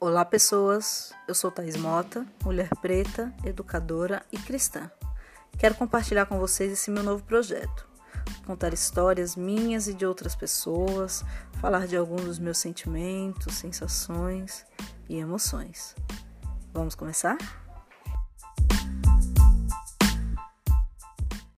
Olá, pessoas. Eu sou Thais Mota, mulher preta, educadora e cristã. Quero compartilhar com vocês esse meu novo projeto. Contar histórias minhas e de outras pessoas, falar de alguns dos meus sentimentos, sensações e emoções. Vamos começar?